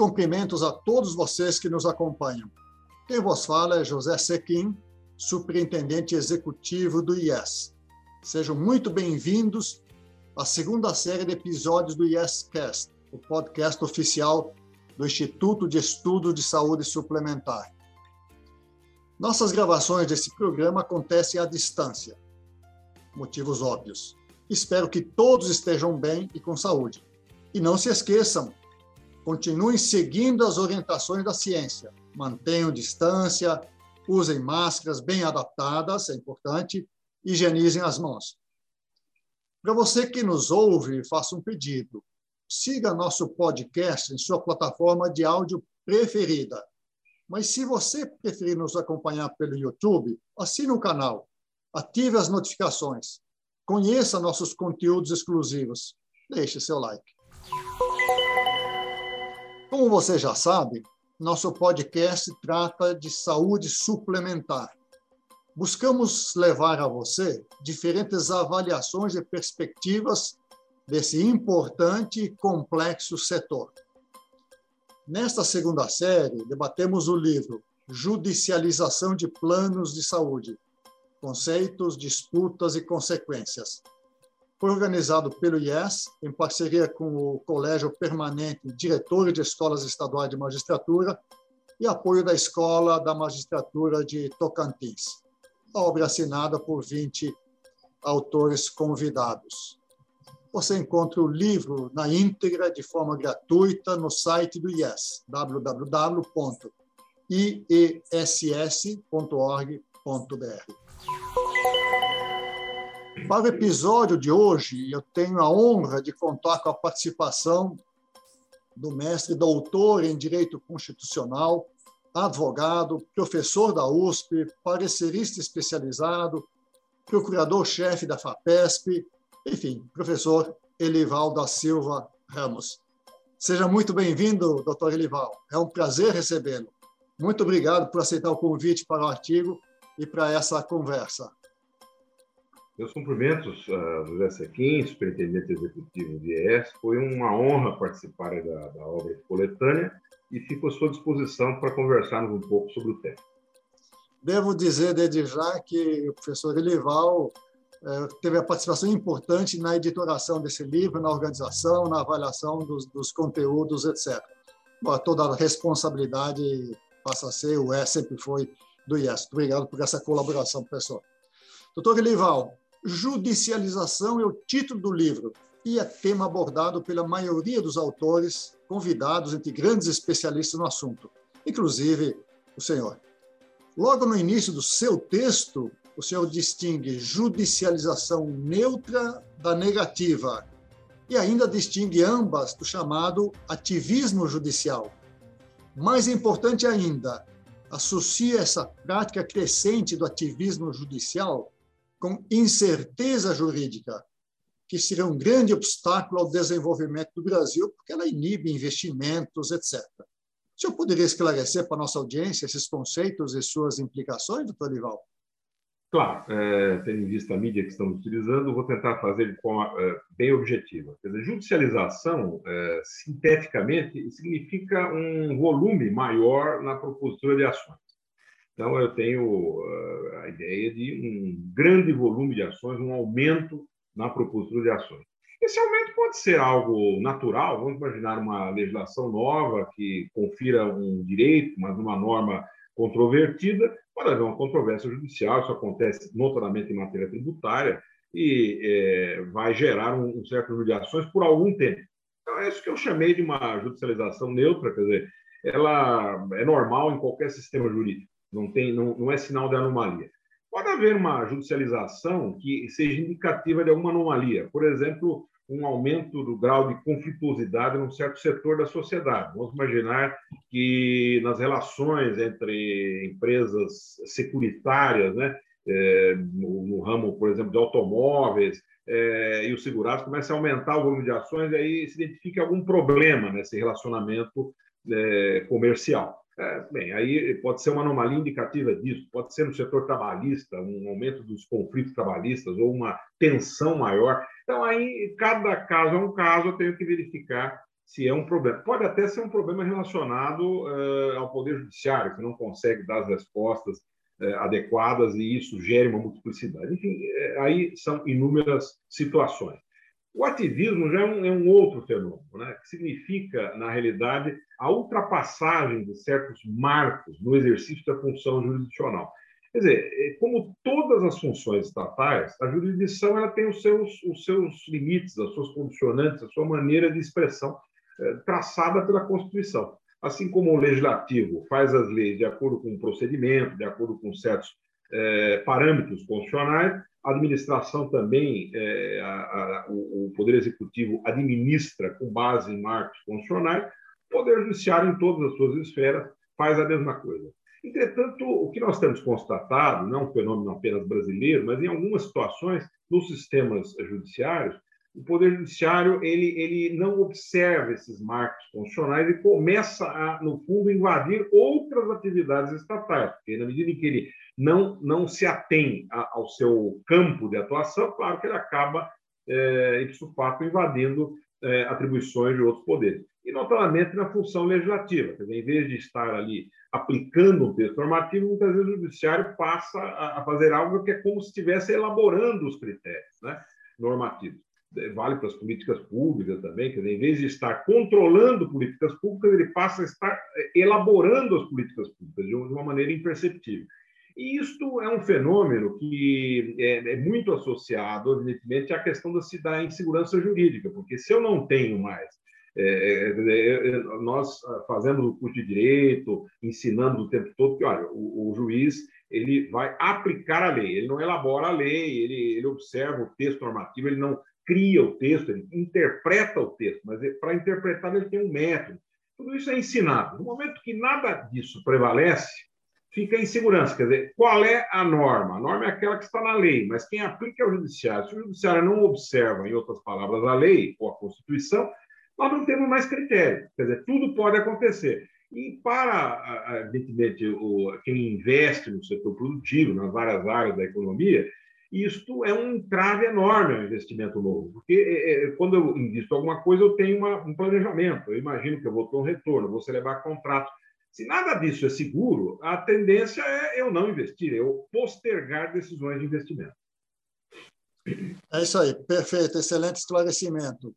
Cumprimentos a todos vocês que nos acompanham. Quem vos fala é José Sequim, superintendente executivo do IES. Sejam muito bem-vindos à segunda série de episódios do IEScast, o podcast oficial do Instituto de Estudos de Saúde Suplementar. Nossas gravações desse programa acontecem à distância. Motivos óbvios. Espero que todos estejam bem e com saúde. E não se esqueçam, continuem seguindo as orientações da ciência. Mantenham distância, usem máscaras bem adaptadas, é importante, higienizem as mãos. Para você que nos ouve, faça um pedido. Siga nosso podcast em sua plataforma de áudio preferida. Mas se você preferir nos acompanhar pelo YouTube, assine o canal, ative as notificações, conheça nossos conteúdos exclusivos, deixe seu like. Como você já sabe, nosso podcast trata de saúde suplementar. Buscamos levar a você diferentes avaliações e perspectivas desse importante e complexo setor. Nesta segunda série, debatemos o livro Judicialização de Planos de Saúde: Conceitos, Disputas e Consequências, foi organizado pelo IES, em parceria com o Colégio Permanente Diretor de Escolas Estaduais de Magistratura e apoio da Escola da Magistratura de Tocantins. A obra assinada por 20 autores convidados. Você encontra o livro na íntegra de forma gratuita no site do IES, www.iess.org.br. Para o episódio de hoje, eu tenho a honra de contar com a participação do mestre doutor em Direito Constitucional, advogado, professor da USP, parecerista especializado, procurador-chefe da FAPESP, enfim, professor Elival da Silva Ramos. Seja muito bem-vindo, doutor Elival. É um prazer recebê-lo. Muito obrigado por aceitar o convite para o artigo e para essa conversa. Meus cumprimentos a José Sequim, superintendente executivo do IES. Foi uma honra participar da, da obra de coletânea e fico à sua disposição para conversarmos um pouco sobre o tema. Devo dizer desde já que o professor Elival eh, teve a participação importante na editoração desse livro, na organização, na avaliação dos, dos conteúdos, etc. Bom, toda a responsabilidade passa a ser, o é, sempre foi, do IES. Obrigado por essa colaboração, professor. Doutor Elival, Judicialização é o título do livro e é tema abordado pela maioria dos autores convidados entre grandes especialistas no assunto, inclusive o senhor. Logo no início do seu texto, o senhor distingue judicialização neutra da negativa e ainda distingue ambas do chamado ativismo judicial. Mais importante ainda, associa essa prática crescente do ativismo judicial com incerteza jurídica, que seria um grande obstáculo ao desenvolvimento do Brasil, porque ela inibe investimentos, etc. O senhor poderia esclarecer para a nossa audiência esses conceitos e suas implicações, doutor Lival? Claro, é, tendo em vista a mídia que estamos utilizando, vou tentar fazer de forma é, bem objetiva. Quer dizer, judicialização, é, sinteticamente, significa um volume maior na propositura de ações. Então, eu tenho ah, a ideia de um grande volume de ações, um aumento na propositura de ações. Esse aumento pode ser algo natural, vamos imaginar uma legislação nova que confira um direito, mas uma norma controvertida, pode haver uma controvérsia judicial, isso acontece notadamente em matéria tributária, e é, vai gerar um, um certo número de ações por algum tempo. Então, é isso que eu chamei de uma judicialização neutra, quer dizer, ela é normal em qualquer sistema jurídico não, tem, não, não é sinal de anomalia. Pode haver uma judicialização que seja indicativa de alguma anomalia, por exemplo, um aumento do grau de conflituosidade num certo setor da sociedade. Vamos imaginar que nas relações entre empresas securitárias, né, é, no, no, ramo, por exemplo, de automóveis, é, e os segurados começam a aumentar o volume de ações, e aí se identifica algum problema nesse relacionamento é, comercial. É, bem, aí pode ser uma anomalia indicativa disso, pode ser no setor trabalhista, um aumento dos conflitos trabalhistas ou uma tensão maior. Então, aí, cada caso é um caso, eu tenho que verificar se é um problema. Pode até ser um problema relacionado uh, ao Poder Judiciário, que não consegue dar as respostas uh, adequadas e isso gera uma multiplicidade. Enfim, uh, aí são inúmeras situações. O ativismo já é um, é um outro fenômeno, né? que significa, na realidade, a ultrapassagem de certos marcos no exercício da função jurisdicional. Quer dizer, é, como todas as funções estatais, a jurisdição ela tem os seus, os seus limites, as suas condicionantes, a sua maneira de expressão é, traçada pela Constituição. Assim como o legislativo faz as leis de acordo com o procedimento, de acordo com certos é, parâmetros constitucionais, a administração também, é, a, a, o, Poder Executivo administra com base em marcos constitucionais, o Poder Judiciário, em todas as suas esferas, faz a mesma coisa. Entretanto, o que nós temos constatado, não é um fenômeno apenas brasileiro, mas em algumas situações, nos sistemas judiciários, o Poder Judiciário ele, ele não observa esses marcos constitucionais e começa a, no fundo, invadir outras atividades estatais, porque na medida em que ele não, não se atém a, ao seu campo de atuação, claro que ele acaba, é, ipso fato, invadindo é, atribuições de outros poderes. E, notadamente, na função legislativa. Quer dizer, em vez de estar ali aplicando um texto normativo, muitas vezes o judiciário passa a, a fazer algo que é como se estivesse elaborando os critérios né, normativos vale para as políticas públicas também, dizer, em vez de estar controlando políticas públicas, ele passa a estar eh, elaborando as políticas públicas de uma maneira imperceptível. E isto é um fenômeno que é, é muito associado, evidentemente, à questão da, da insegurança jurídica, porque se eu não tenho mais é, é, nós fazemos o curso de direito, ensinando o tempo todo que, olha, o, o, juiz ele vai aplicar a lei, ele não elabora a lei, ele, ele observa o texto normativo, ele não cria o texto, ele interpreta o texto, mas para interpretar ele tem um método. Tudo isso é ensinado. No momento que nada disso prevalece, fica a insegurança. Quer dizer, qual é a norma? A norma é aquela que está na lei, mas quem aplica é o judiciário. Se o judiciário não observa, em outras palavras, a lei ou a Constituição, nós não temos mais critério. Quer dizer, tudo pode acontecer. E para, evidentemente, o, quem investe no setor produtivo, nas várias áreas da economia, isto é um entrave enorme ao investimento novo, porque é, é, quando eu invisto alguma coisa, eu tenho uma, um planejamento, eu imagino que eu vou ter um retorno, vou celebrar contrato. Se nada disso é seguro, a tendência é eu não investir, eu postergar decisões de investimento. É isso aí, perfeito, excelente esclarecimento.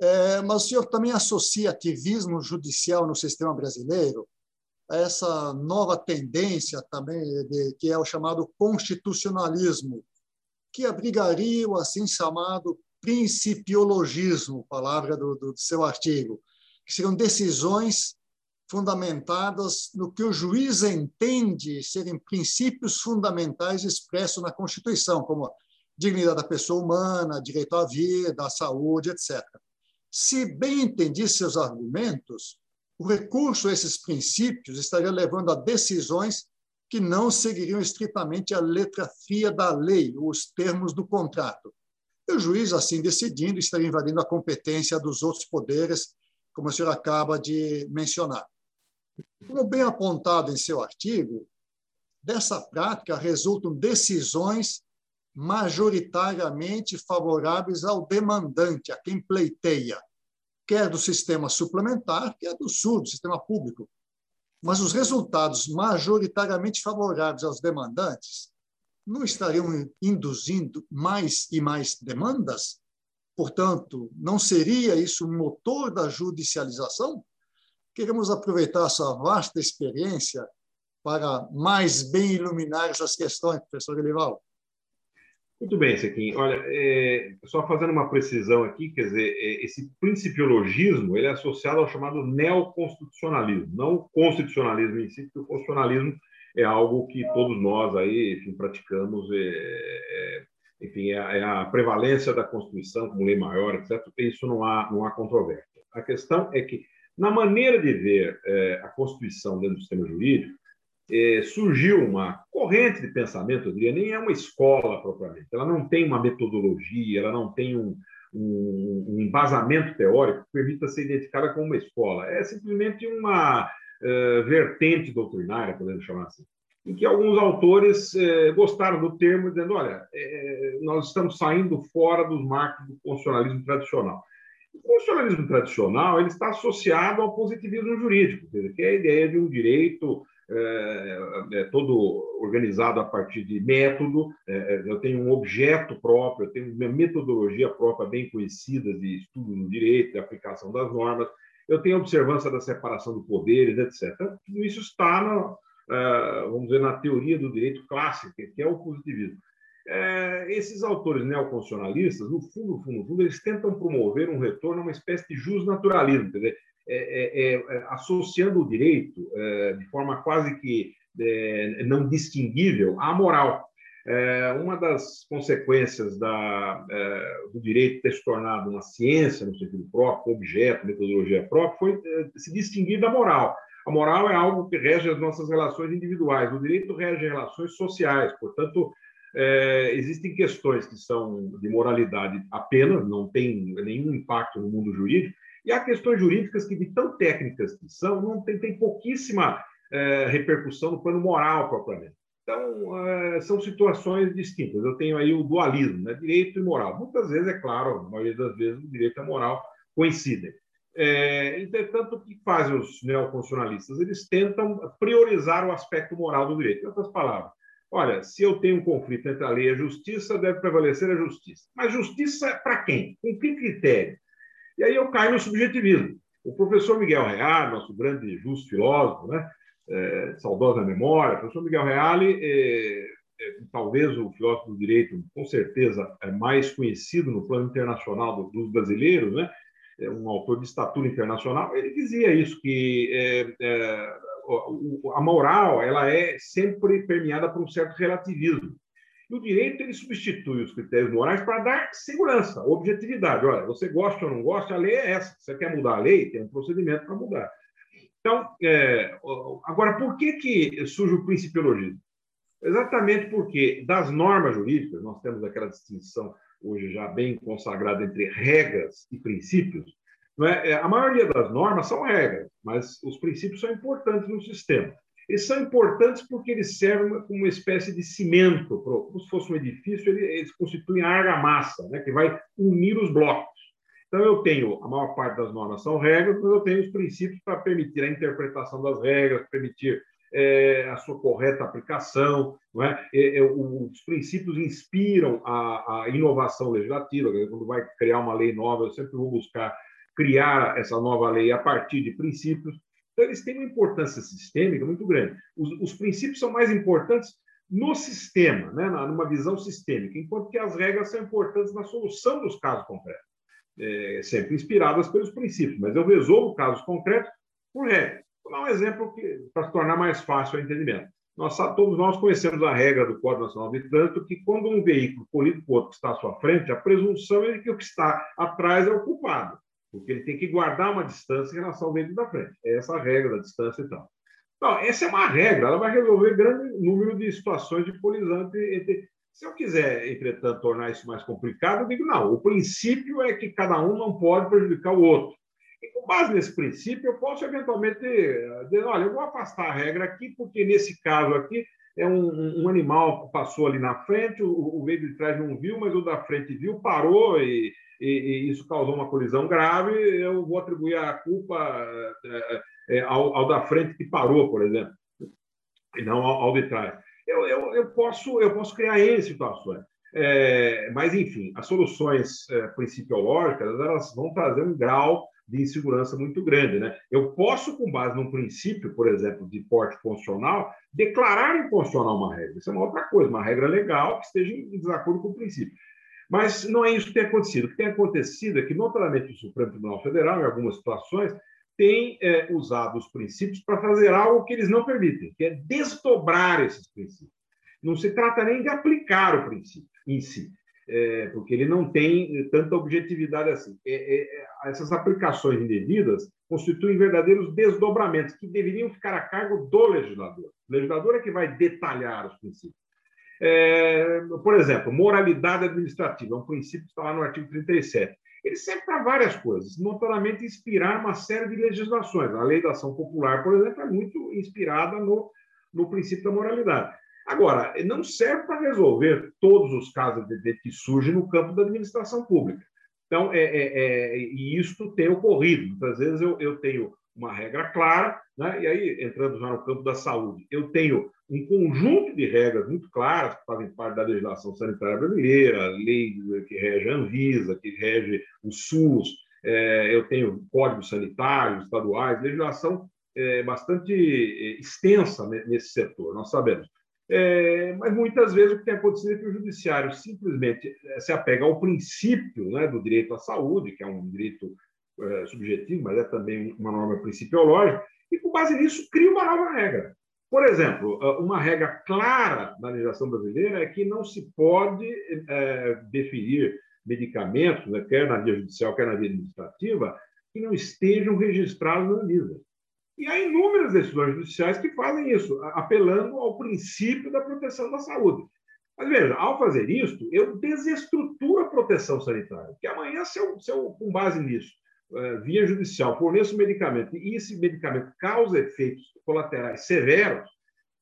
É, mas o senhor também associa ativismo judicial no sistema brasileiro a essa nova tendência também, de, que é o chamado constitucionalismo, que abrigaria o assim chamado principiologismo, palavra do, do seu artigo, que seriam decisões fundamentadas no que o juiz entende serem princípios fundamentais expressos na Constituição, como dignidade da pessoa humana, direito à vida, à saúde, etc. Se bem entendi seus argumentos, o recurso a esses princípios estaria levando a decisões que não seguiriam estritamente a letra fria da lei, os termos do contrato. E o juiz, assim decidindo, estaria invadindo a competência dos outros poderes, como o senhor acaba de mencionar. Como bem apontado em seu artigo, dessa prática resultam decisões majoritariamente favoráveis ao demandante, a quem pleiteia, quer do sistema suplementar, quer do SUS, do sistema público mas os resultados majoritariamente favoráveis aos demandantes não estariam induzindo mais e mais demandas? Portanto, não seria isso um motor da judicialização? Queremos aproveitar a sua vasta experiência para mais bem iluminar essas questões, professor Elival. Muito bem, Sequim. Olha, é, só fazendo uma precisão aqui, quer dizer, é, esse principiologismo ele é associado ao chamado neoconstitucionalismo, não o constitucionalismo em si, porque o constitucionalismo é algo que todos nós aí, enfim, praticamos, é, é, enfim, é é a, prevalência da Constituição como lei maior, etc. Isso não há, não há controvérsia. A questão é que, na maneira de ver é, a Constituição dentro do sistema jurídico, é, surgiu uma corrente de pensamento, eu diria, nem é uma escola propriamente, ela não tem uma metodologia, ela não tem um, um, um embasamento teórico que permita ser identificada como uma escola, é simplesmente uma uh, vertente doutrinária, podemos chamar assim, em que alguns autores uh, gostaram do termo, dizendo: olha, uh, nós estamos saindo fora dos marcos do constitucionalismo tradicional. O funcionalismo tradicional ele está associado ao positivismo jurídico, que é a ideia de um direito é, é, todo organizado a partir de método, é, eu tenho um objeto próprio, eu tenho uma metodologia própria bem conhecida de estudo no direito, de aplicação das normas, eu tenho observância da separação de poderes, etc. Tudo isso está, vamos dizer, na teoria do direito clássico, que é o positivismo. É, esses autores neoconstitucionalistas, no fundo, no fundo, no fundo, eles tentam promover um retorno a uma espécie de justnaturalismo, quer dizer, é, é, é, associando o direito é, de forma quase que é, não distinguível à moral. uma das consequências da, do direito ter se tornado uma ciência no sentido próprio, objeto, metodologia própria, foi se distinguir da moral. A moral é algo que rege as nossas relações individuais, o direito rege relações sociais, portanto, é, existem questões que são de moralidade apenas, não tem nenhum impacto no mundo jurídico, e há questões jurídicas que, de tão técnicas que são, não tem, tem pouquíssima é, repercussão no plano moral propriamente. Então, é, são situações distintas. Eu tenho aí o dualismo, né? direito e moral. Muitas vezes, é claro, na maioria das vezes, o direito e a moral coincidem. É, entretanto, o que fazem os neoconstitucionalistas? Eles tentam priorizar o aspecto moral do direito. Em outras palavras, olha, se eu tenho um conflito entre a lei e a justiça, deve prevalecer a justiça. Mas justiça é para quem? Com que critério? E aí eu caio no subjetivismo. O professor Miguel Reale, nosso grande justo filósofo, né? É, saudosa memória, o professor Miguel Reale, é, é, talvez o filósofo do direito, com certeza, é mais conhecido no plano internacional do, dos brasileiros, né? É um autor de estatura internacional, ele dizia isso, que é, é, a moral ela é sempre permeada por um certo relativismo. E o direito ele substitui os critérios morais para dar segurança, objetividade. Olha, você gosta ou não gosta, a lei é essa. Você quer mudar a lei, tem um procedimento para mudar. Então, é, agora, por que, que surge o principiologismo? Exatamente porque das normas jurídicas, nós temos aquela distinção hoje já bem consagrada entre regras e princípios. É? é? A maioria das normas são regras, mas os princípios são importantes no sistema. Eles são importantes porque eles servem como uma espécie de cimento, como se fosse um edifício, eles constituem a argamassa, né, que vai unir os blocos. Então, eu tenho, a maior parte das normas são regras, mas eu tenho os princípios para permitir a interpretação das regras, permitir é, a sua correta aplicação. É? É, é os princípios inspiram a, a, inovação legislativa. Quando vai criar uma lei nova, eu sempre vou buscar criar essa nova lei a partir de princípios. Então, eles têm uma importância sistêmica muito grande. Os, os princípios são mais importantes no sistema, né, numa visão sistêmica, enquanto que as regras são importantes na solução dos casos concretos, é, sempre inspiradas pelos princípios, mas eu resolvo casos concretos por regras. Vou dar um exemplo para tornar mais fácil o entendimento. Nós, todos nós conhecemos a regra do Código Nacional de Trânsito que quando um veículo colide com outro que está à sua frente, a presunção é que o que está atrás é o culpado porque ele tem que guardar uma distância em relação ao veículo da frente. É essa a regra da distância e tal. Então, essa é uma regra, ela vai resolver grande número de situações de colisão entre... Se eu quiser, entretanto, tornar isso mais complicado, eu digo, não, o princípio é que cada um não pode prejudicar o outro. E com base nesse princípio, eu posso eventualmente dizer, olha, eu vou afastar a regra aqui, porque nesse caso aqui é um, um animal que passou ali na frente, o, o veículo de trás não viu, mas o da frente viu, parou e e, e, isso causou uma colisão grave, eu vou atribuir a culpa é, é, ao, ao, da frente que parou, por exemplo, e não ao, ao de trás. Eu, eu, eu, posso, eu posso criar N situações. É, mas, enfim, as soluções é, principiológicas elas vão trazer um grau de insegurança muito grande. Né? Eu posso, com base num princípio, por exemplo, de porte constitucional, declarar inconstitucional uma regra. Isso é uma outra coisa, uma regra legal que esteja em desacordo com o princípio. Mas não é isso que tem acontecido. O que tem acontecido é que, notadamente, o Supremo Tribunal Federal, em algumas situações, tem é, usado os princípios para fazer algo que eles não permitem, que é desdobrar esses princípios. Não se trata nem de aplicar o princípio em si, é, porque ele não tem tanta objetividade assim. É, é, é essas aplicações indevidas constituem verdadeiros desdobramentos que deveriam ficar a cargo do legislador. O legislador é que vai detalhar os princípios. É, por exemplo, moralidade administrativa, um princípio que está lá no artigo 37. Ele serve para várias coisas, notadamente inspirar uma série de legislações. A lei da ação popular, por exemplo, é muito inspirada no, no princípio da moralidade. Agora, não serve para resolver todos os casos de, de que surgem no campo da administração pública. Então, é, é, é, e isso tem ocorrido. Muitas vezes eu, eu tenho uma regra clara, né? e aí, entrando já no campo da saúde, eu tenho um conjunto de regras muito claras que fazem parte da legislação sanitária brasileira, lei que rege a Anvisa, que rege o SUS, é, eu tenho códigos sanitários estaduais, legislação é, bastante é, extensa nesse setor, nós sabemos. É, mas muitas vezes o que tem acontecido é que o judiciário simplesmente é, se apega ao princípio né, do direito à saúde, que é um direito é, subjetivo, mas é também uma norma principiológica, e com base nisso cria uma nova regra. Por exemplo, uma regra clara na legislação brasileira é que não se pode é, definir medicamentos, né, quer na via judicial, quer na via administrativa, que não estejam registrados na Anvisa. E há inúmeras decisões judiciais que fazem isso, apelando ao princípio da proteção da saúde. Mas veja, ao fazer isso, eu desestruturo a proteção sanitária, porque amanhã, se eu, se eu com base nisso, eh, via judicial, forneço medicamento e esse medicamento causa efeitos colaterais severos,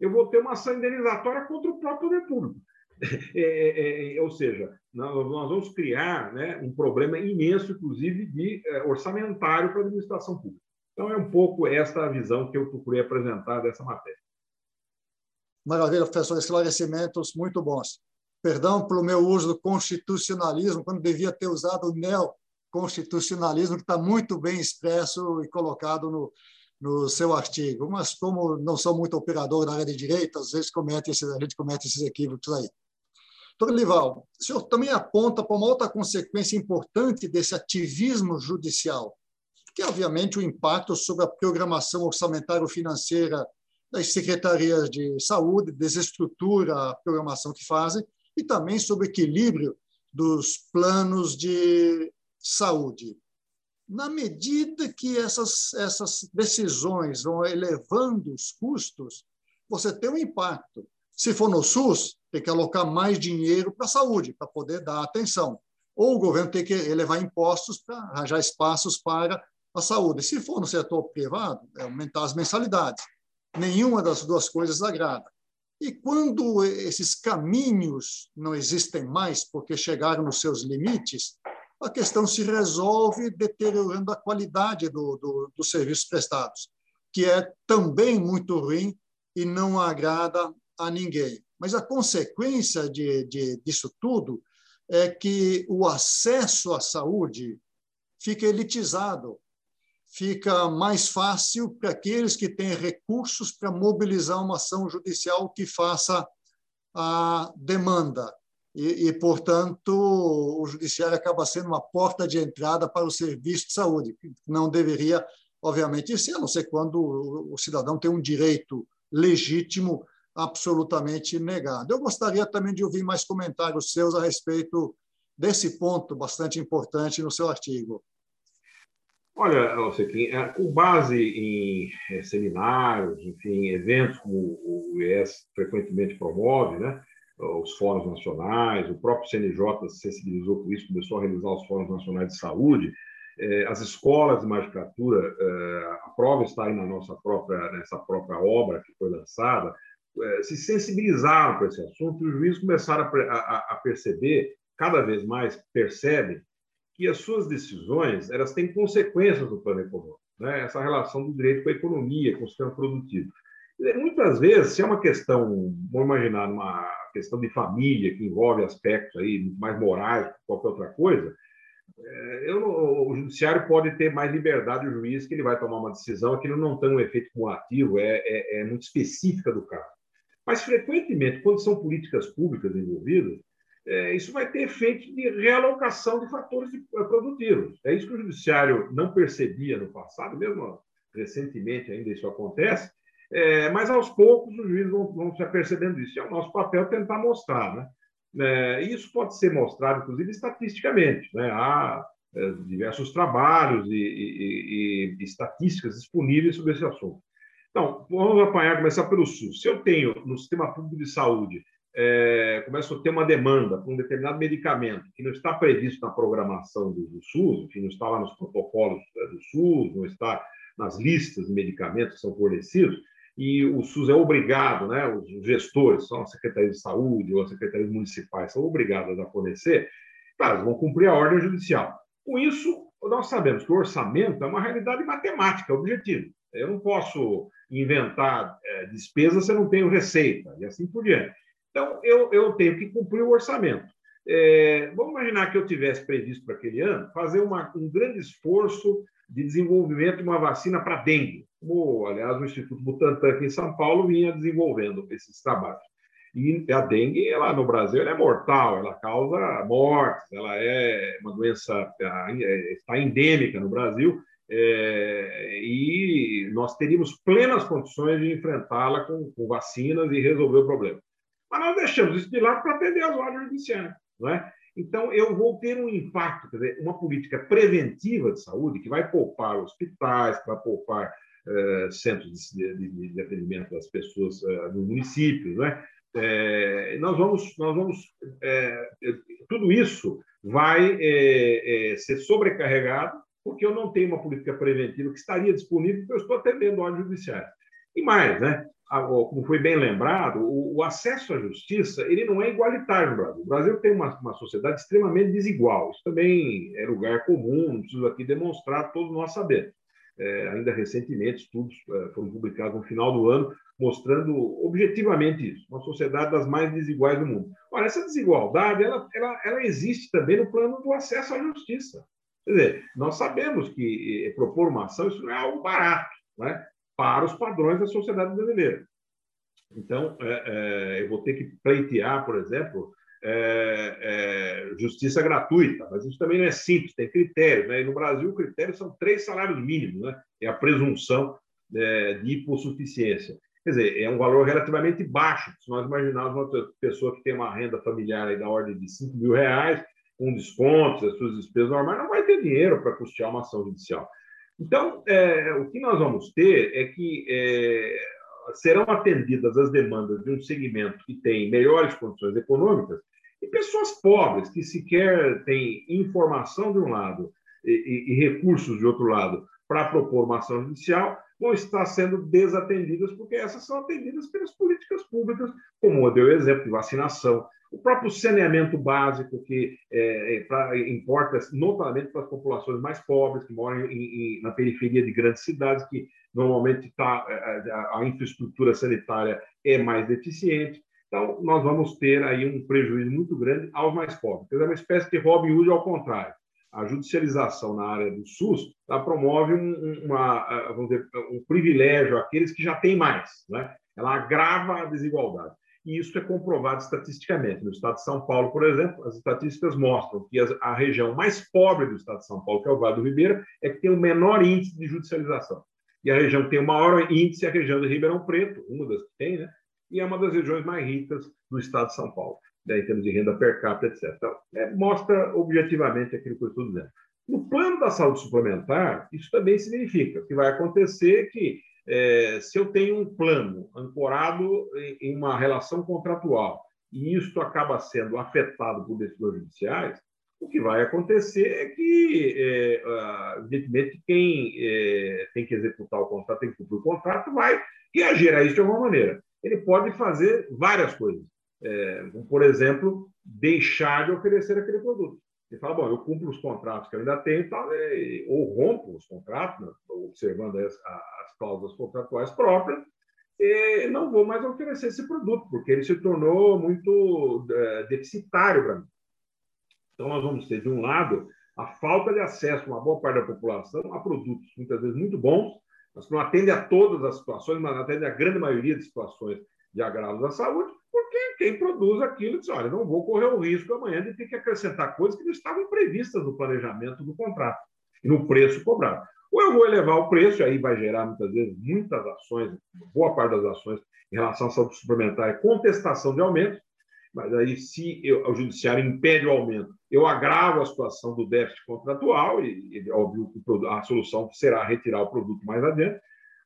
eu vou ter uma ação indenizatória contra o próprio poder público. É, é, é, ou seja, nós, nós, vamos criar né, um problema imenso, inclusive, de é, orçamentário para a administração pública. Então, é um pouco esta a visão que eu procurei apresentar dessa matéria. Maravilha, professor. Esclarecimentos muito bons. Perdão pelo meu uso do constitucionalismo, quando devia ter usado o neoconstitucionalismo, que está muito bem expresso e colocado no, no seu artigo. Mas, como não sou muito operador na área de direito, às vezes comete esses, a gente comete esses equívocos aí. Doutor Lival, o senhor também aponta para uma outra consequência importante desse ativismo judicial, que é, obviamente, o impacto sobre a programação orçamentário-financeira das secretarias de saúde, desestrutura a programação que fazem, e também sobre o equilíbrio dos planos de saúde. Na medida que essas, essas decisões vão elevando os custos, você tem um impacto. Se for no SUS, tem que alocar mais dinheiro para a saúde, para poder dar atenção. Ou o governo tem que elevar impostos para arranjar espaços para a saúde. Se for no setor privado, é aumentar as mensalidades. Nenhuma das duas coisas agrada. E quando esses caminhos não existem mais, porque chegaram nos seus limites, a questão se resolve deteriorando a qualidade do, do, dos serviços prestados, que é também muito ruim e não agrada a ninguém. Mas a consequência de, de, disso tudo é que o acesso à saúde fica elitizado fica mais fácil para aqueles que têm recursos para mobilizar uma ação judicial que faça a demanda. E, e, portanto, o judiciário acaba sendo uma porta de entrada para o serviço de saúde, que não deveria, obviamente, ser, a não ser quando o cidadão tem um direito legítimo absolutamente negado. Eu gostaria também de ouvir mais comentários seus a respeito desse ponto bastante importante no seu artigo. Olha, Alcequim, é, com base em é, seminários, enfim, eventos como o IES frequentemente promove, né? os fóruns nacionais, o próprio CNJ se sensibilizou com isso, começou a realizar os fóruns nacionais de saúde, é, as escolas de magistratura, a prova está aí na nossa própria, nessa própria obra que foi lançada, se sensibilizaram com esse assunto e os juízes começaram a perceber, cada vez mais percebem, que as suas decisões elas têm consequências no plano econômico, né? essa relação do direito com a economia, com o sistema produtivo. E, muitas vezes, se é uma questão, vamos imaginar, uma questão de família, que envolve aspectos aí mais morais que qualquer outra coisa, é, eu, o judiciário pode ter mais liberdade, o juiz, que ele vai tomar uma decisão, aquilo não tem um efeito cumulativo, é, é, é muito específica do caso. Mas, frequentemente, quando são políticas públicas envolvidas, é, isso vai ter efeito de realocação de fatores eh, produtivos. É isso que o judiciário não percebia no passado, mesmo recentemente ainda isso acontece, é, mas aos poucos os juízes vão, vão se apercebendo isso. E é o nosso papel tentar mostrar. Né? É, isso pode ser mostrado, inclusive, estatisticamente. Né? Há é, diversos trabalhos e, e, e, e estatísticas disponíveis sobre esse assunto. Então, vamos apanhar, começar pelo SUS. Se eu tenho no sistema público de saúde é, começam a ter uma demanda por um determinado medicamento que não está previsto na programação do, do SUS, que não está lá nos protocolos é, do SUS, não está nas listas de medicamentos que são fornecidos, e o SUS é obrigado, né, os gestores, são as secretarias de saúde ou as secretarias municipais, são obrigadas a fornecer, claro, vão cumprir a ordem judicial. Com isso, nós sabemos que o orçamento é uma realidade matemática, objetiva. Eu não posso inventar é, despesas se eu não tenho receita, e assim por diante. Então, eu, eu tenho que cumprir o orçamento. É, vamos imaginar que eu tivesse previsto para aquele ano fazer uma, um grande esforço de desenvolvimento de uma vacina para dengue, como, aliás, o Instituto Butantan aqui em São Paulo vinha desenvolvendo esses trabalhos. E a dengue, ela no Brasil, ela é mortal, ela causa mortes, ela é uma doença é, está endêmica no Brasil é, e nós teríamos plenas condições de enfrentá-la com, com, vacinas e resolver o problema. Mas nós deixamos isso de lado para atender as ordens judiciais, não é? Então, eu vou ter um impacto, quer dizer, uma política preventiva de saúde que vai poupar hospitais, que vai poupar eh, centros de, de, de, atendimento das pessoas eh, nos municípios, né? É, nós vamos, nós vamos, é, tudo isso vai é, ser sobrecarregado porque eu não tenho uma política preventiva que estaria disponível porque eu estou atendendo ordens judiciais. E mais, né? Como foi bem lembrado, o, acesso à justiça ele não é igualitário no Brasil. O Brasil tem uma, uma sociedade extremamente desigual. Isso também é lugar comum, não preciso aqui demonstrar, todos nós sabemos. É, ainda recentemente, estudos é, foram publicados no final do ano mostrando objetivamente isso, uma sociedade das mais desiguais do mundo. Olha, essa desigualdade ela, ela, ela existe também no plano do acesso à justiça. Quer dizer, nós sabemos que eh, propor uma ação isso não é algo barato, né? Para os padrões da sociedade brasileira. Então, é, é, eu vou ter que pleitear, por exemplo, é, é, justiça gratuita, mas isso também não é simples, tem critérios. Né? E no Brasil, o critério são três salários mínimos, né? é a presunção é, de hipossuficiência. Quer dizer, é um valor relativamente baixo. Se nós imaginarmos uma pessoa que tem uma renda familiar da ordem de 5 mil reais, com descontos, as suas despesas normais, não vai ter dinheiro para custear uma ação judicial. Então, é, o que nós vamos ter é que é, serão atendidas as demandas de um segmento que tem melhores condições econômicas e pessoas pobres que sequer têm informação de um lado e, e, e recursos de outro lado para propor uma ação judicial vão estar sendo desatendidas porque essas são atendidas pelas políticas públicas, como eu dei o exemplo de vacinação, o próprio saneamento básico, que é, é pra, importa notadamente para as populações mais pobres, que moram em, em, na periferia de grandes cidades, que normalmente tá, é, é, a, a infraestrutura sanitária é mais deficiente. Então, nós vamos ter aí um prejuízo muito grande aos mais pobres. É uma espécie de Robin Hood ao contrário. A judicialização na área do SUS promove um, uma, vamos dizer, um privilégio àqueles que já têm mais. Né? Ela agrava a desigualdade e isso é comprovado estatisticamente. No estado de São Paulo, por exemplo, as estatísticas mostram que a região mais pobre do estado de São Paulo, que é o Vale do Ribeira, é que tem o menor índice de judicialização. E a região que tem o maior índice é a região de Ribeirão Preto, uma das que tem, né? e é uma das regiões mais ricas do estado de São Paulo, né? em termos de renda per capita, etc. Então, é, mostra objetivamente aquilo que eu estou dizendo. No plano da saúde suplementar, isso também significa que vai acontecer que é, se eu tenho um plano ancorado em, uma relação contratual e isto acaba sendo afetado por decisões judiciais, o que vai acontecer é que, é, evidentemente, quem é, tem que executar o contrato, tem que cumprir o contrato, vai reagir a isso de alguma maneira. Ele pode fazer várias coisas. É, por exemplo, deixar de oferecer aquele produto. Ele fala, bom, eu cumpro os contratos que eu ainda tenho, tal, ou rompo os contratos, né, observando as, as cláusulas contratuais próprias, e não vou mais oferecer esse produto, porque ele se tornou muito é, deficitário para mim. Então, nós vamos ter, de um lado, a falta de acesso uma boa parte da população a produtos, muitas vezes muito bons, mas que não atendem a todas as situações, mas atendem a grande maioria de situações de agrado da saúde, porque quem produz aquilo diz: olha, não vou correr o risco amanhã de ter que acrescentar coisas que não estavam previstas no planejamento do contrato e no preço cobrado. Ou eu vou elevar o preço, e aí vai gerar muitas vezes muitas ações, boa parte das ações em relação à saúde suplementar é contestação de aumento, mas aí, se eu, o judiciário impede o aumento, eu agravo a situação do déficit contratual, e, e óbvio a solução será retirar o produto mais adiante,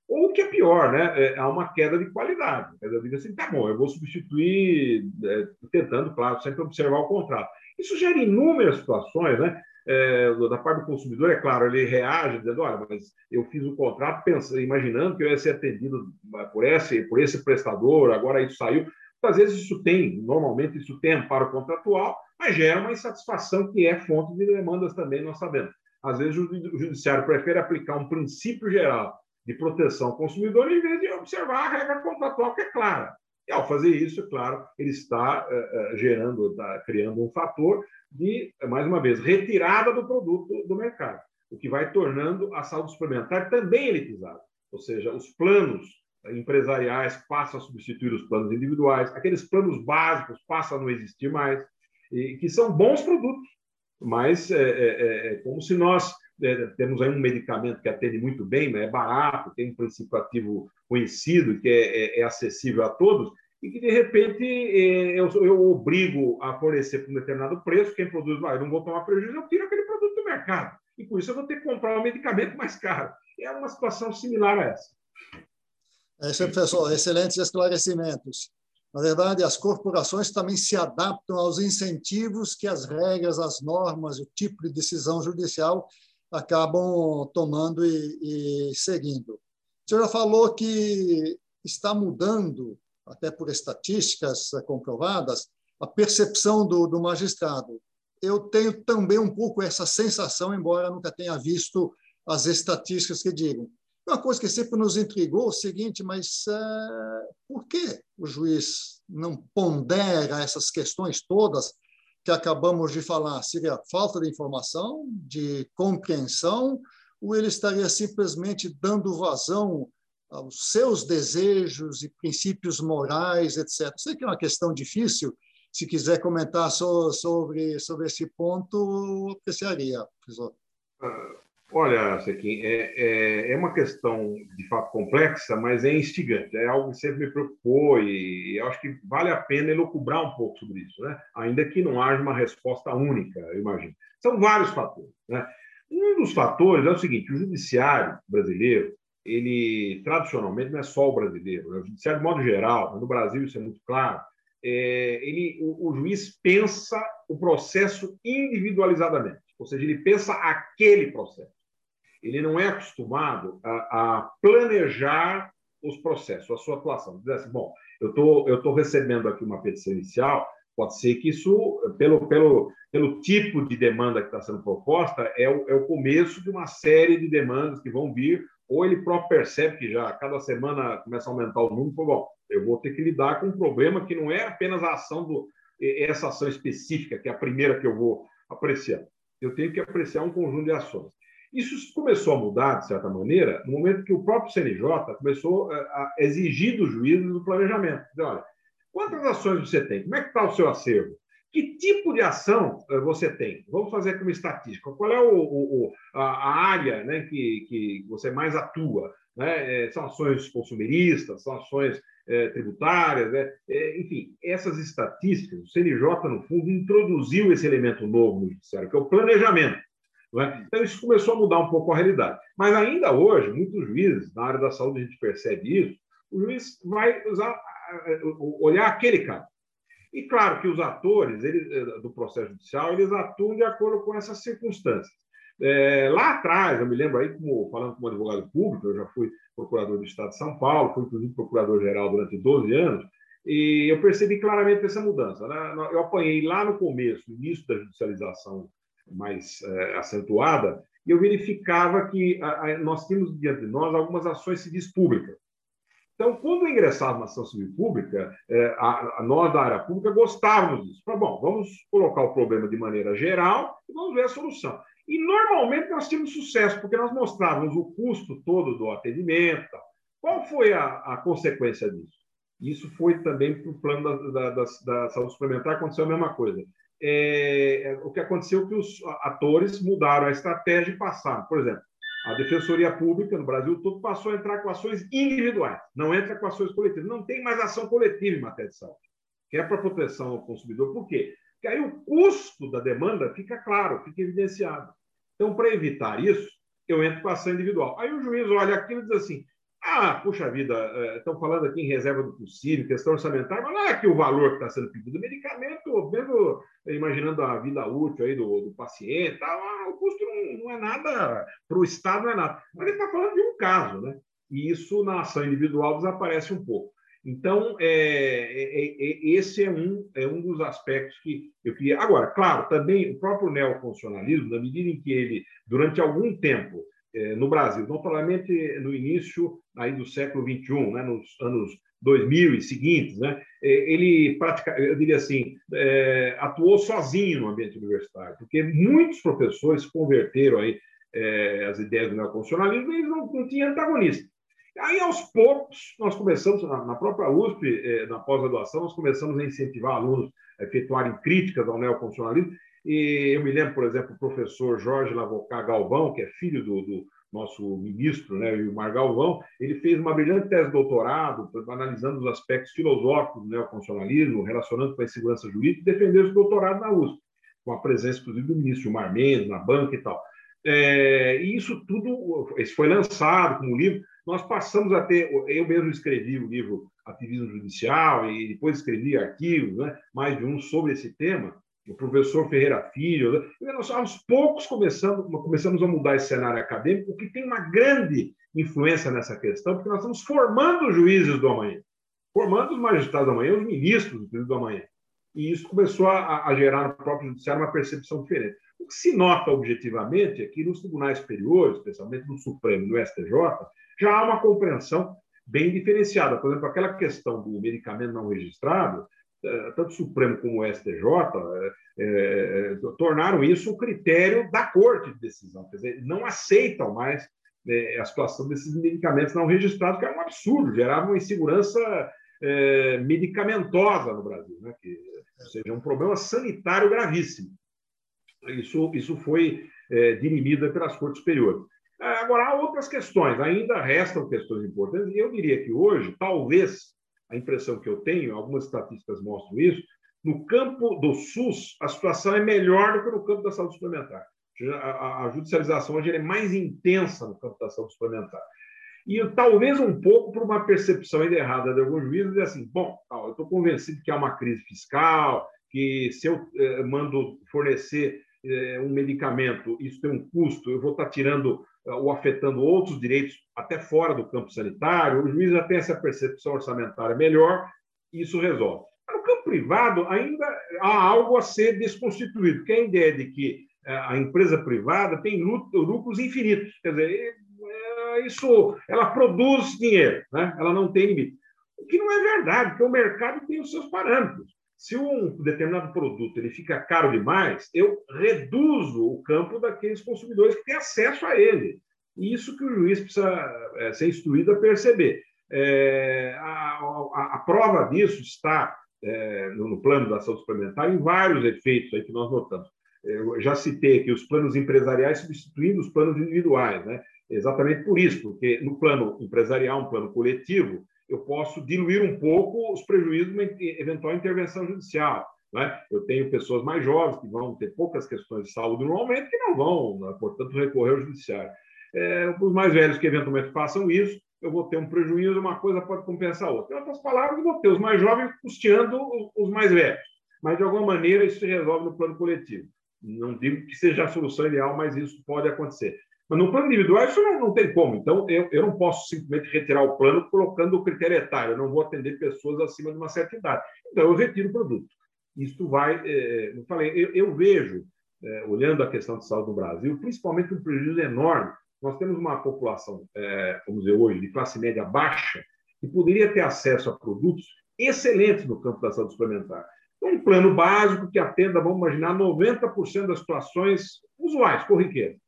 ou o que é pior, né? É, há uma queda de qualidade. Eu digo assim, tá bom, eu vou substituir, é, tentando, claro, sempre observar o contrato. Isso gera inúmeras situações, né? É, da parte do consumidor, é claro, ele reage dizendo, olha, mas eu fiz o contrato pensando, imaginando que eu ia ser atendido por esse, por esse prestador, agora isso saiu. Às vezes isso tem, normalmente isso tem amparo contratual, mas gera uma insatisfação que é fonte de demandas também, nós sabemos. Às vezes o judiciário prefere aplicar um princípio geral de proteção ao consumidor em vez de observar a regra contratual que é clara. E ao fazer isso, é claro, ele está uh, gerando, está criando um fator de, mais uma vez, retirada do produto do mercado, o que vai tornando a saúde suplementar também elitizada. Ou seja, os planos empresariais passam a substituir os planos individuais, aqueles planos básicos passam a não existir mais, e que são bons produtos, mas é, é, é como se nós é, temos aí um medicamento que atende muito bem, né, é barato, tem um princípio ativo conhecido, que é, é, é acessível a todos, e que, de repente, é, eu, eu obrigo a fornecer por um determinado preço, quem produz, ah, eu não vou tomar prejuízo, eu tiro aquele produto do mercado. E com isso eu vou ter que comprar um medicamento mais caro. É uma situação similar a essa. É professor. Excelentes esclarecimentos. Na verdade, as corporações também se adaptam aos incentivos que as regras, as normas, o tipo de decisão judicial acabam tomando e, e seguindo. O senhor já falou que está mudando, até por estatísticas comprovadas, a percepção do, do magistrado. Eu tenho também um pouco essa sensação, embora nunca tenha visto as estatísticas que digam. Uma coisa que sempre nos intrigou é o seguinte, mas é, por que o juiz não pondera essas questões todas que acabamos de falar? Seria falta de informação, de compreensão, ou ele estaria simplesmente dando vazão aos seus desejos e princípios morais, etc. Sei que é uma questão difícil. Se quiser comentar sobre, sobre esse ponto, apreciaria, professor. Olha, Sequim, é, é, é, uma questão de fato complexa, mas é instigante. É algo que sempre me preocupou e, e acho que vale a pena elucubrar um pouco sobre isso, né? ainda que não haja uma resposta única, eu imagino. São vários fatores. Né? Um dos fatores é o seguinte: o judiciário brasileiro, ele tradicionalmente não é só o brasileiro, né? o judiciário de modo geral, no Brasil isso é muito claro. É, ele, o, o juiz pensa o processo individualizadamente, ou seja, ele pensa aquele processo ele não é acostumado a, a planejar os processos, a sua atuação. Dizer assim, bom, eu tô, estou recebendo aqui uma petição inicial, pode ser que isso, pelo, pelo, pelo tipo de demanda que está sendo proposta, é o, é o começo de uma série de demandas que vão vir, ou ele próprio percebe que já cada semana começa a aumentar o número, e bom, eu vou ter que lidar com um problema que não é apenas a ação do essa ação específica, que é a primeira que eu vou apreciar. Eu tenho que apreciar um conjunto de ações. Isso começou a mudar, de certa maneira, no momento que o próprio CNJ começou eh, a exigir dos juízes o planejamento. Dizer, olha, quantas ações você tem? Como é que está o seu acervo? Que tipo de ação eh, você tem? Vamos fazer aqui uma estatística. Qual é o, o, a, área né, que, que você mais atua? Né? Eh, são ações consumeristas, são ações é, tributárias, né? é, enfim, essas estatísticas, o CNJ, no fundo, introduziu esse elemento novo no judiciário, que é o planejamento. É? Então, isso começou a mudar um pouco a realidade. Mas ainda hoje, muitos juízes, na área da saúde, a gente percebe isso, o juiz vai usar, olhar aquele caso. E claro que os atores eles, eh, do processo judicial eles atuam de acordo com essas circunstâncias. É, lá atrás, eu me lembro aí, como, falando como advogado público, eu já fui procurador do Estado de São Paulo, fui inclusive procurador-geral durante 12 anos, e eu percebi claramente essa mudança. Né? Eu apanhei lá no começo, no início da judicialização mais é, acentuada, e eu verificava que a, a, nós tínhamos diante de nós algumas ações civis públicas. Então, quando ingressava na ação civil pública, é, a, a, nós da área pública gostávamos disso. Falei, bom, vamos colocar o problema de maneira geral e vamos ver a solução. E normalmente nós tínhamos sucesso, porque nós mostrávamos o custo todo do atendimento. Qual foi a, a consequência disso? Isso foi também para o plano da, da, da, da saúde suplementar, aconteceu a mesma coisa. É, é, o que aconteceu é que os atores mudaram a estratégia e passaram. Por exemplo, a Defensoria Pública no Brasil todo passou a entrar com ações individuais, não entra com ações coletivas. Não tem mais ação coletiva em matéria de saúde, que é para proteção ao consumidor. Por quê? Porque aí o custo da demanda fica claro, fica evidenciado. Então, para evitar isso, eu entro com ação individual. Aí o juiz olha aquilo e diz assim: ah, puxa vida, é, estão falando aqui em reserva do possível, questão orçamentária, mas olha aqui o valor que está sendo pedido. O medicamento, mesmo imaginando a vida útil aí do, do paciente, tá, ah, o custo não, não é nada, para o Estado não é nada. Mas ele está falando de um caso, né? E isso na ação individual desaparece um pouco. Então, é, é, é, esse é um, é um dos aspectos que eu queria. Agora, claro, também o próprio neoconstitucionalismo, na medida em que ele, durante algum tempo, é, no Brasil, notoriamente no início aí do século XXI, né, nos anos 2000 e seguintes, né, é, ele praticamente, eu diria assim, é, atuou sozinho no ambiente universitário, porque muitos professores converteram aí é, as ideias do neoconstitucionalismo e eles não, não tinham antagonista. Aí, aos poucos, nós começamos, na própria USP, eh, na pós-graduação, nós começamos a incentivar alunos a efetuarem críticas ao neoconstitucionalismo. E eu me lembro, por exemplo, o professor Jorge Lavocá Galvão, que é filho do, do nosso ministro, né, Mar Galvão, ele fez uma brilhante tese de doutorado, analisando os aspectos filosóficos do neoconstitucionalismo, relacionando com a insegurança jurídica, e defendeu esse doutorado na USP, com a presença, inclusive, do ministro Gilmar Mendes, na banca e tal. É, e isso tudo, isso foi lançado como livro, nós passamos a ter, eu mesmo escrevi o livro Ativismo Judicial e depois escrevi artigos, né, mais de um sobre esse tema, o professor Ferreira Filho, né, nós aos poucos começamos, começamos a mudar esse cenário acadêmico, o que tem uma grande influência nessa questão, porque nós estamos formando os juízes do amanhã, formando os magistrados do amanhã, os ministros do amanhã. E isso começou a, a gerar no próprio judiciário uma percepção diferente. O que se nota objetivamente é que nos tribunais superiores, especialmente no Supremo e no STJ, já há uma compreensão bem diferenciada. Por exemplo, aquela questão do medicamento não registrado, tanto o Supremo como o STJ é, é, tornaram isso o critério da corte de decisão. Quer dizer, não aceitam mais é, a situação desses medicamentos não registrados, que era um absurdo, gerava uma insegurança medicamentosa no Brasil, né? que, ou seja, um problema sanitário gravíssimo. Isso, isso foi dirimido pelas cortes superiores. Agora, há outras questões, ainda restam questões importantes, e eu diria que hoje, talvez, a impressão que eu tenho, algumas estatísticas mostram isso, no campo do SUS, a situação é melhor do que no campo da saúde suplementar. A, judicialização hoje é mais intensa no campo da saúde suplementar. E talvez um pouco por uma percepção errada de alguns juízes, de assim, bom, eu estou convencido que há uma crise fiscal, que se eu eh, mando fornecer um medicamento, isso tem um custo, eu vou estar tirando ou afetando outros direitos, até fora do campo sanitário, o juiz já tem essa percepção orçamentária melhor e isso resolve. No campo privado, ainda há algo a ser desconstituído, que é a ideia de que a empresa privada tem lucros infinitos. Quer dizer, eh, isso, ela produz dinheiro, né? ela não tem limite. O que não é verdade, porque o mercado tem os seus parâmetros. Se um determinado produto ele fica caro demais, eu reduzo o campo daqueles consumidores que têm acesso a ele. E isso que o juiz precisa é, ser instruído a perceber. É, a, a, a, prova disso está é, no, no, plano da saúde suplementar em vários efeitos aí que nós notamos. Eu já citei aqui os planos empresariais substituindo os planos individuais, né? Exatamente por isso, porque no plano empresarial, um plano coletivo, eu posso diluir um pouco os prejuízos de uma eventual intervenção judicial. Né? Eu tenho pessoas mais jovens que vão ter poucas questões de saúde normalmente que não vão, né? portanto, recorrer ao judiciário. É, os mais velhos que eventualmente façam isso, eu vou ter um prejuízo, uma coisa pode compensar a outra. Em outras palavras, eu vou ter os mais jovens custeando os mais velhos. Mas, de alguma maneira, isso se resolve no plano coletivo. Não digo que seja a solução ideal, mas isso pode acontecer. No plano individual isso não, não tem como. Então, eu, eu não posso simplesmente retirar o plano colocando o critério etário. Eu não vou atender pessoas acima de uma certa idade. Então, eu retiro o produto. Isso vai. É, eu falei, eu, eu vejo, é, olhando a questão de saúde no Brasil, principalmente um prejuízo enorme. Nós temos uma população, é, vamos dizer hoje, de classe média baixa, que poderia ter acesso a produtos excelentes no campo da saúde suplementar. Então, um plano básico que atenda, vamos imaginar, 90% das situações usuais, corriqueiras.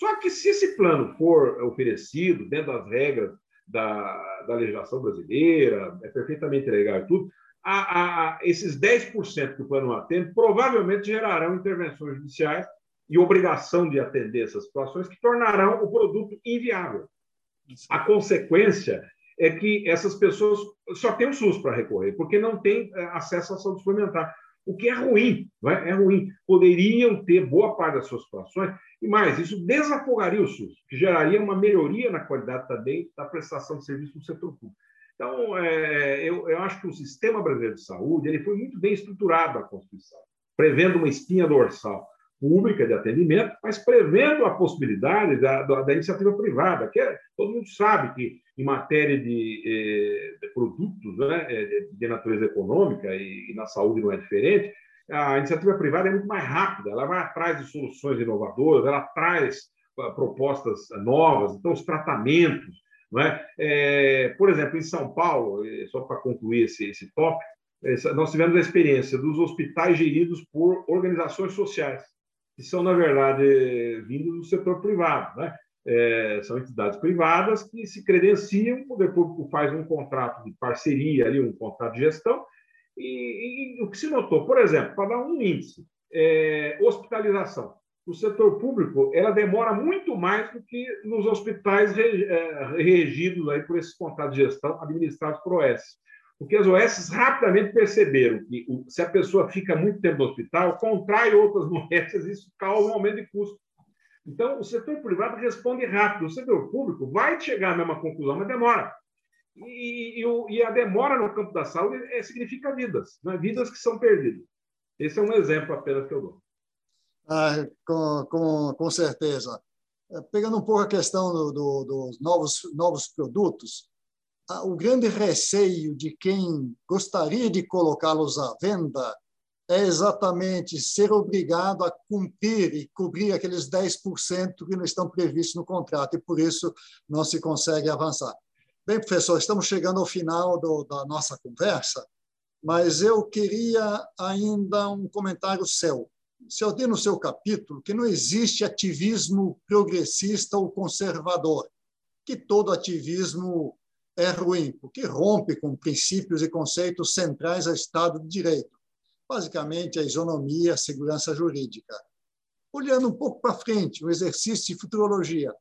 Só que se esse plano for oferecido dentro das regras da, da legislação brasileira, é perfeitamente legal e tudo, a, a, esses 10% que o plano atende provavelmente gerarão intervenções judiciais e obrigação de atender essas situações que tornarão o produto inviável. A consequência é que essas pessoas só têm o SUS para recorrer, porque não têm eh, acesso à saúde suplementar, o que é ruim, não é? é ruim. Poderiam ter boa parte das suas situações e mais, isso desafogaria o SUS, que geraria uma melhoria na qualidade também da prestação de serviço no setor público. Então, é, eu, eu, acho que o sistema brasileiro de saúde ele foi muito bem estruturado a Constituição, prevendo uma espinha dorsal pública de atendimento, mas prevendo a possibilidade da, da, da iniciativa privada, que é, todo mundo sabe que em matéria de, eh, de produtos né, eh, de natureza econômica, e, na saúde não é diferente, a iniciativa privada é muito mais rápida, ela vai atrás de soluções inovadoras, ela traz uh, propostas novas, então os tratamentos. Não é? é por exemplo, em São Paulo, só para concluir esse, esse tópico, nós tivemos a experiência dos hospitais geridos por organizações sociais, que são, na verdade, vindos do setor privado. Né? É, são entidades privadas que se credenciam, o público faz um contrato de parceria, ali, um contrato de gestão, e, e o que se notou, por exemplo, para dar um índice, é, hospitalização. O setor público ela demora muito mais do que nos hospitais é, regidos aí por esses contratos de gestão administrados por OS. Porque as OS rapidamente perceberam que se a pessoa fica muito tempo no hospital, contrai outras doenças, isso causa um aumento de custo. Então, o setor privado responde rápido, o setor público vai chegar à mesma conclusão, mas demora. E, e, e a demora no campo da saúde é, significa vidas, né? vidas que são perdidas. Esse é um exemplo apenas que eu dou. Ah, com, com, com certeza. É, pegando um pouco a questão do, do, dos novos, novos produtos, o grande receio de quem gostaria de colocá-los à venda é exatamente ser obrigado a cumprir e cobrir aqueles 10% que não estão previstos no contrato, e por isso não se consegue avançar. Bem, professor, estamos chegando ao final do, da nossa conversa, mas eu queria ainda um comentário seu. O senhor diz no seu capítulo que não existe ativismo progressista ou conservador, que todo ativismo é ruim, porque rompe com princípios e conceitos centrais ao Estado de Direito, basicamente a isonomia, a segurança jurídica. Olhando um pouco para frente, o exercício de futurologia,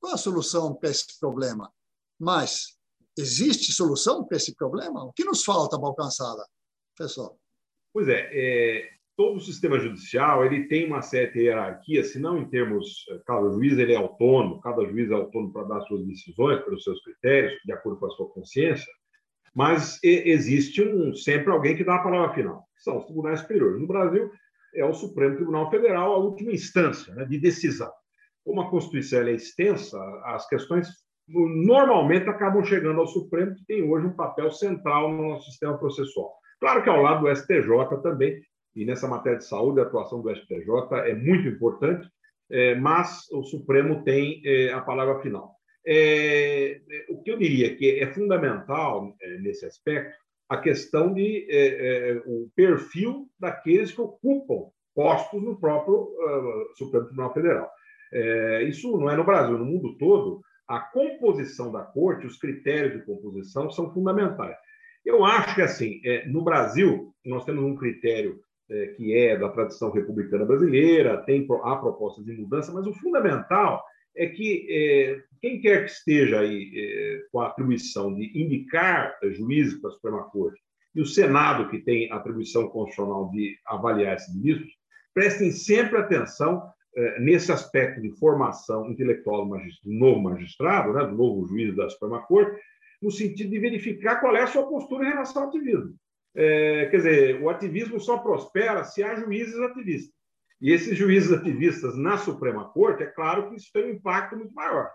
qual a solução para esse problema? Mas existe solução para esse problema? O que nos falta para alcançá-la, professor? Pois é, é, todo o sistema judicial ele tem uma certa hierarquia, se não em termos, eh, cada juiz ele é autônomo, cada juiz é autônomo para dar suas decisões pelos seus critérios, de acordo com a sua consciência, mas existe um, sempre alguém que dá a palavra final, que são os tribunais superiores. No Brasil, é o Supremo Tribunal Federal a última instância né, de decisão. Como a Constituição é extensa, as questões normalmente acabam chegando ao Supremo, que tem hoje um papel central no nosso sistema processual. Claro que ao lado do STJ também e nessa matéria de saúde, a atuação do STJ é muito importante, é, mas o Supremo tem é, a palavra final. É, o que eu diria que é fundamental nesse aspecto a questão de o perfil daqueles que ocupam postos no próprio uh, Supremo Tribunal Federal. isso não é no Brasil, no mundo todo, a composição da corte, os critérios de composição são fundamentais. Eu acho que, assim, no Brasil, nós temos um critério é, que é da tradição republicana brasileira, tem, há propostas de mudança, mas o fundamental é que é, quem quer que esteja aí é, com a atribuição de indicar juízes para a Suprema Corte e o Senado, que tem a atribuição constitucional de avaliar esses ministros, prestem sempre atenção é, nesse aspecto de formação intelectual do, do novo magistrado, né, do novo juiz da Suprema Corte, no sentido de verificar qual é a sua postura em relação ao ativismo. É, quer dizer, o ativismo só prospera se há juízes ativistas. E esses juízes ativistas na Suprema Corte, é claro que isso tem um impacto muito maior.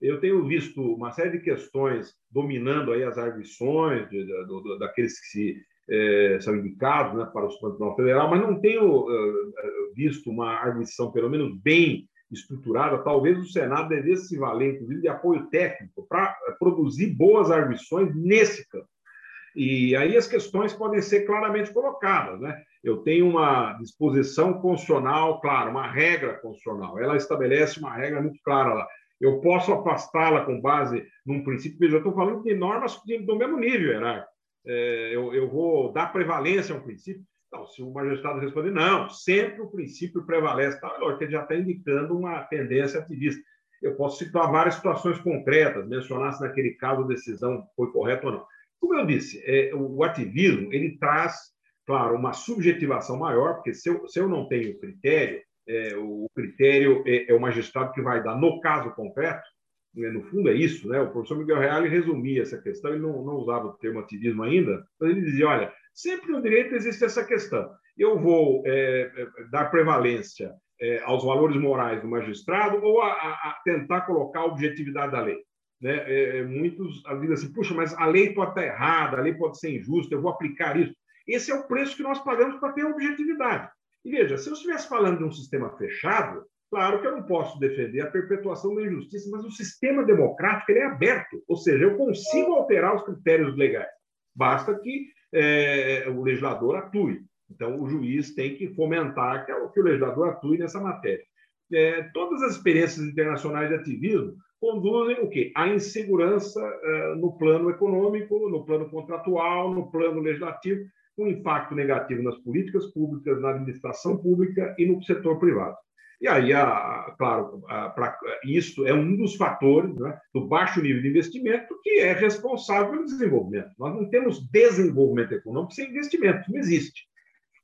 Eu tenho visto uma série de questões dominando aí as arguições de, de, de, daqueles que se, é, são indicados né, para o Supremo Tribunal Federal, mas não tenho uh, visto uma arguição, pelo menos bem estruturada. Talvez o Senado devesse se valer, inclusive, de apoio técnico para produzir boas arguições nesse campo. E aí as questões podem ser claramente colocadas. Né? Eu tenho uma disposição constitucional, claro, uma regra constitucional. Ela estabelece uma regra muito clara lá. Eu posso afastá-la com base num princípio. Veja, eu estou falando de normas do mesmo nível, hierárquico. É, eu, eu vou dar prevalência a um princípio. Então, se o magistrado responder, não, sempre o princípio prevalece, tá, lógico, ele já está indicando uma tendência ativista. Eu posso citar várias situações concretas, mencionar se naquele caso a decisão foi correta ou não. Como eu disse, é, o ativismo ele traz, claro, uma subjetivação maior, porque se eu, se eu não tenho critério, é, o critério é, é, o magistrado que vai dar no caso concreto, né, no fundo é isso, né? O professor Miguel Real resumia essa questão, ele não, não usava o termo ativismo ainda, mas ele dizia, olha, sempre no direito existe essa questão. Eu vou é, é, dar prevalência é, aos valores morais do magistrado ou a, a, tentar colocar a objetividade da lei. né, é muitos dizem assim, puxa, mas a lei pode estar errada, a lei pode ser injusta, eu vou aplicar isso. Esse é o preço que nós pagamos para ter objetividade. E veja, se eu estivesse falando de um sistema fechado, claro que eu não posso defender a perpetuação da injustiça, mas o sistema democrático ele é aberto, ou seja, eu consigo alterar os critérios legais. Basta que é, o legislador atue. Então, o juiz tem que fomentar que, que o legislador atue nessa matéria. É, todas as experiências internacionais de ativismo conduzem o quê? A insegurança é, no plano econômico, no plano contratual, no plano legislativo, com impacto negativo nas políticas públicas, na administração pública e no setor privado. E aí, a, claro, a, pra, isso é um dos fatores né, do baixo nível de investimento que é responsável pelo desenvolvimento. Nós não temos desenvolvimento econômico sem investimento, não existe.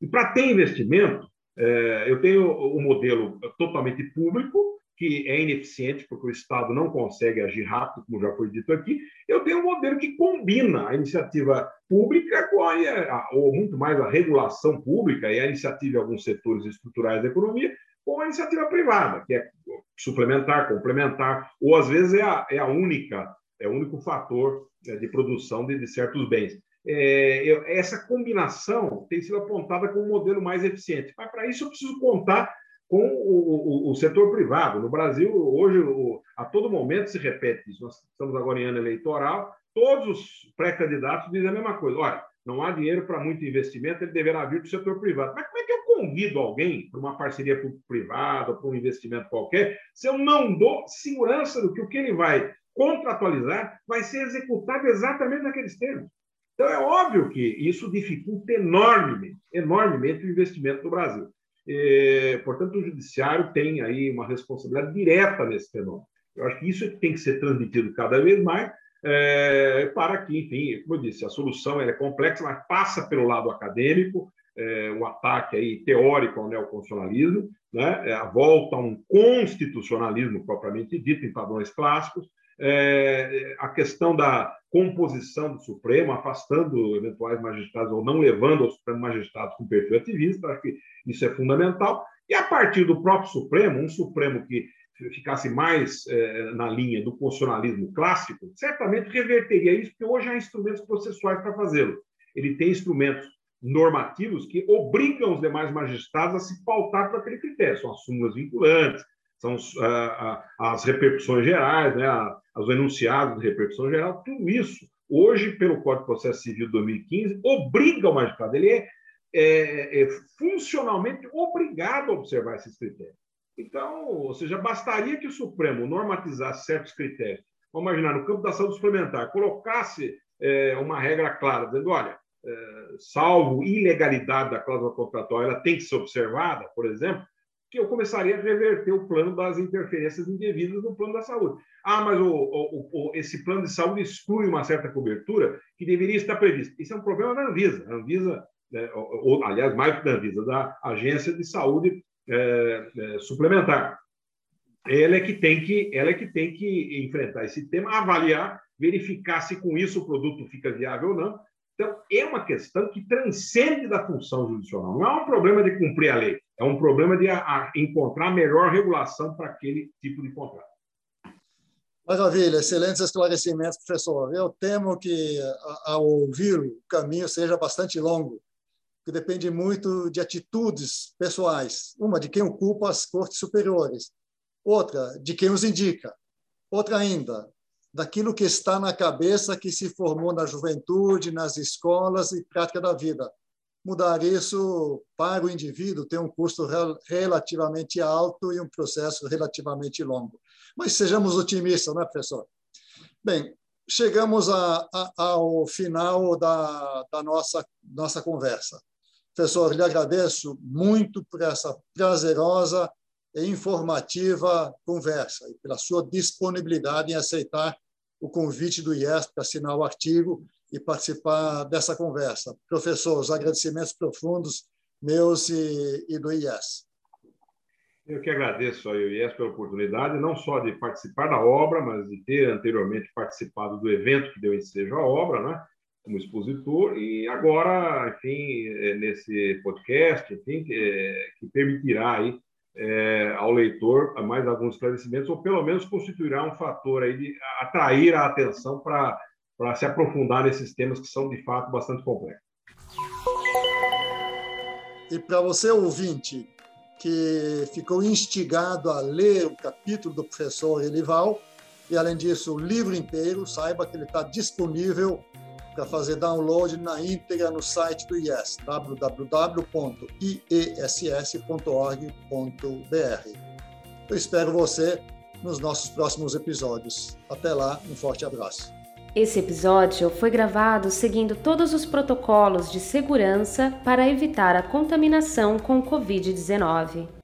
E para ter investimento, é, eu tenho um modelo totalmente público, que é ineficiente, porque o Estado não consegue agir rápido, como já foi dito aqui. Eu tenho um modelo que combina a iniciativa pública com a, ou muito mais a regulação pública e a iniciativa de alguns setores estruturais da economia com a iniciativa privada, que é suplementar, complementar, ou às vezes é a, é a única, é o único fator né, de produção de, de certos bens. É, eu, essa combinação tem sido apontada como um modelo mais eficiente. Mas, para isso, eu preciso contar com o, o, o setor privado. No Brasil, hoje, o, a todo momento se repete isso. Nós estamos agora em ano eleitoral, todos os pré-candidatos dizem a mesma coisa. Olha, não há dinheiro para muito investimento, ele deverá vir do setor privado. Mas como é que eu convido alguém para uma parceria privada, para um investimento qualquer, se eu não dou segurança do que o que ele vai contratualizar vai ser executado exatamente naqueles termos? Então, é óbvio que isso dificulta enormemente, enormemente o investimento no Brasil. E, portanto, o judiciário tem aí uma responsabilidade direta nesse fenômeno. Eu acho que isso é tem que ser transmitido cada vez mais é, para que, enfim, como eu disse, a solução é complexa, mas passa pelo lado acadêmico, é, um ataque aí teórico ao neoconstitucionalismo, né, é a volta a um constitucionalismo propriamente dito, em padrões clássicos, é, a questão da composição do Supremo, afastando eventuais magistrados ou não levando aos Supremo magistrados com perfil ativista, acho que isso é fundamental. E a partir do próprio Supremo, um Supremo que ficasse mais é, na linha do constitucionalismo clássico, certamente reverteria isso, porque hoje há instrumentos processuais para fazê-lo. Ele tem instrumentos normativos que obrigam os demais magistrados a se pautar por aquele critério. São as súmulas vinculantes, são as repercussões gerais, né, os enunciados de repercussão geral, tudo isso, hoje, pelo Código de Processo Civil de 2015, obriga o magistrado, ele é, é, é funcionalmente obrigado a observar esses critérios. Então, ou seja, bastaria que o Supremo normatizasse certos critérios. Vamos imaginar, no campo da saúde suplementar, colocasse é, uma regra clara, dizendo, olha, é, salvo ilegalidade da cláusula contratual, ela tem que ser observada, por exemplo, que eu começaria a reverter o plano das interferências indevidas no plano da saúde. Ah, mas o, o, o, esse plano de saúde exclui uma certa cobertura que deveria estar prevista. Isso é um problema da Anvisa. A Anvisa, é, ou, aliás, mais que da Anvisa, da Agência de Saúde é, é, Suplementar. Ela é que tem que, ela é que tem que enfrentar esse tema, avaliar, verificar se com isso o produto fica viável ou não. Então, é uma questão que transcende da função judicial. Não é um problema de cumprir a lei, é um problema de encontrar melhor regulação para aquele tipo de contrato. Maravilha, excelentes esclarecimentos, professor. Eu temo que, ao ouvir o caminho seja bastante longo, que depende muito de atitudes pessoais. Uma, de quem ocupa as cortes superiores. Outra, de quem os indica. Outra ainda, daquilo que está na cabeça que se formou na juventude, nas escolas e prática da vida. Mudar isso para o indivíduo tem um custo relativamente alto e um processo relativamente longo. Mas sejamos otimistas, não é, professor? Bem, chegamos a, a, ao final da, da nossa, nossa conversa. Professor, lhe agradeço muito por essa prazerosa e informativa conversa e pela sua disponibilidade em aceitar o convite do IES para assinar o artigo e participar dessa conversa. Professor, os agradecimentos profundos meus e, e do IES. Eu que agradeço ao IES pela oportunidade, não só de participar da obra, mas de ter anteriormente participado do evento que deu ensejo à obra, né? como expositor, e agora, enfim, é, nesse podcast, enfim, que, é, que permitirá aí é, ao leitor mais alguns esclarecimentos, ou pelo menos constituirá um fator aí de atrair a atenção para se aprofundar nesses temas que são, de fato, bastante complexos. E para você, ouvinte, que ficou instigado a ler o capítulo do professor Elival, e além disso, o livro inteiro, saiba que ele está disponível para fazer download na íntegra no site do IES, www.iess.org.br. Eu espero você nos nossos próximos episódios. Até lá, um forte abraço. Esse episódio foi gravado seguindo todos os protocolos de segurança para evitar a contaminação com Covid-19.